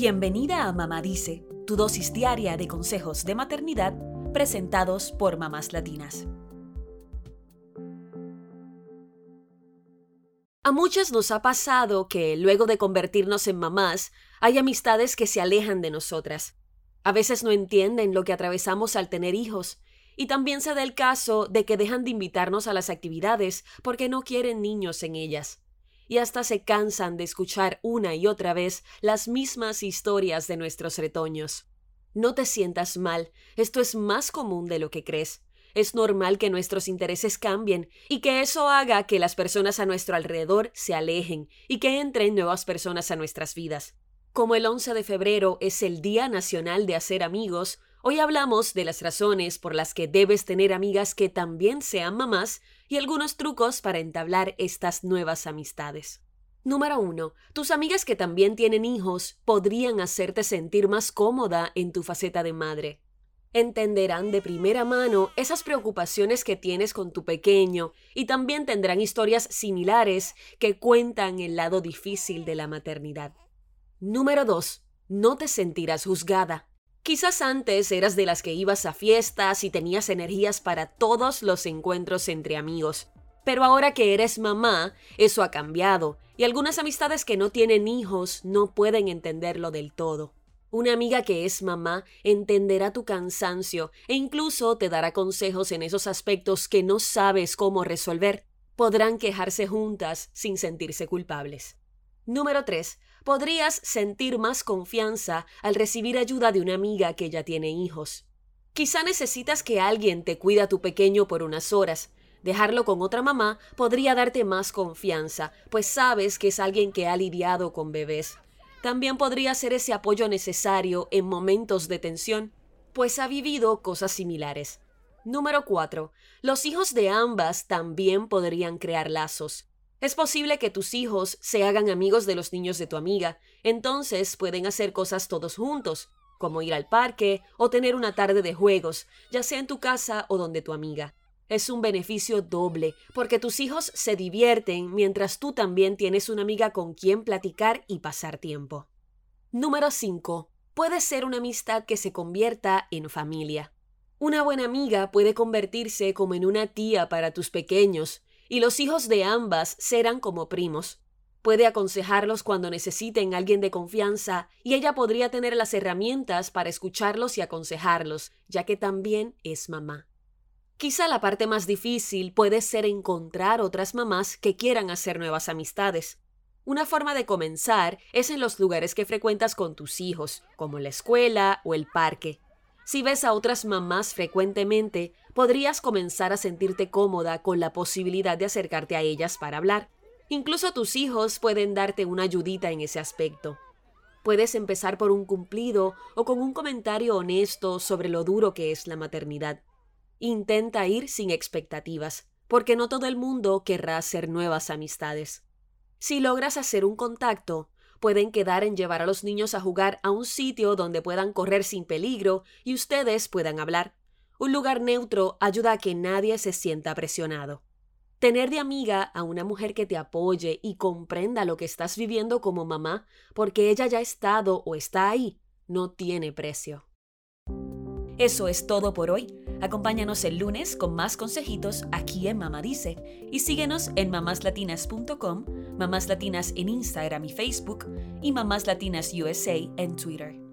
Bienvenida a Mamá Dice, tu dosis diaria de consejos de maternidad presentados por mamás latinas. A muchas nos ha pasado que, luego de convertirnos en mamás, hay amistades que se alejan de nosotras. A veces no entienden lo que atravesamos al tener hijos, y también se da el caso de que dejan de invitarnos a las actividades porque no quieren niños en ellas. Y hasta se cansan de escuchar una y otra vez las mismas historias de nuestros retoños. No te sientas mal, esto es más común de lo que crees. Es normal que nuestros intereses cambien y que eso haga que las personas a nuestro alrededor se alejen y que entren nuevas personas a nuestras vidas. Como el 11 de febrero es el Día Nacional de Hacer Amigos, hoy hablamos de las razones por las que debes tener amigas que también sean mamás y algunos trucos para entablar estas nuevas amistades. Número 1. Tus amigas que también tienen hijos podrían hacerte sentir más cómoda en tu faceta de madre entenderán de primera mano esas preocupaciones que tienes con tu pequeño y también tendrán historias similares que cuentan el lado difícil de la maternidad. Número 2. No te sentirás juzgada. Quizás antes eras de las que ibas a fiestas y tenías energías para todos los encuentros entre amigos. Pero ahora que eres mamá, eso ha cambiado, y algunas amistades que no tienen hijos no pueden entenderlo del todo. Una amiga que es mamá entenderá tu cansancio e incluso te dará consejos en esos aspectos que no sabes cómo resolver. Podrán quejarse juntas sin sentirse culpables. Número 3. Podrías sentir más confianza al recibir ayuda de una amiga que ya tiene hijos. Quizá necesitas que alguien te cuida a tu pequeño por unas horas. Dejarlo con otra mamá podría darte más confianza, pues sabes que es alguien que ha lidiado con bebés. También podría ser ese apoyo necesario en momentos de tensión, pues ha vivido cosas similares. Número 4. Los hijos de ambas también podrían crear lazos. Es posible que tus hijos se hagan amigos de los niños de tu amiga, entonces pueden hacer cosas todos juntos, como ir al parque o tener una tarde de juegos, ya sea en tu casa o donde tu amiga es un beneficio doble, porque tus hijos se divierten mientras tú también tienes una amiga con quien platicar y pasar tiempo. Número 5. Puede ser una amistad que se convierta en familia. Una buena amiga puede convertirse como en una tía para tus pequeños, y los hijos de ambas serán como primos. Puede aconsejarlos cuando necesiten alguien de confianza y ella podría tener las herramientas para escucharlos y aconsejarlos, ya que también es mamá. Quizá la parte más difícil puede ser encontrar otras mamás que quieran hacer nuevas amistades. Una forma de comenzar es en los lugares que frecuentas con tus hijos, como la escuela o el parque. Si ves a otras mamás frecuentemente, podrías comenzar a sentirte cómoda con la posibilidad de acercarte a ellas para hablar. Incluso tus hijos pueden darte una ayudita en ese aspecto. Puedes empezar por un cumplido o con un comentario honesto sobre lo duro que es la maternidad. Intenta ir sin expectativas, porque no todo el mundo querrá hacer nuevas amistades. Si logras hacer un contacto, pueden quedar en llevar a los niños a jugar a un sitio donde puedan correr sin peligro y ustedes puedan hablar. Un lugar neutro ayuda a que nadie se sienta presionado. Tener de amiga a una mujer que te apoye y comprenda lo que estás viviendo como mamá, porque ella ya ha estado o está ahí, no tiene precio. Eso es todo por hoy. Acompáñanos el lunes con más consejitos aquí en Mamá Dice y síguenos en mamáslatinas.com, Mamás Latinas en Instagram y Facebook y Mamás Latinas USA en Twitter.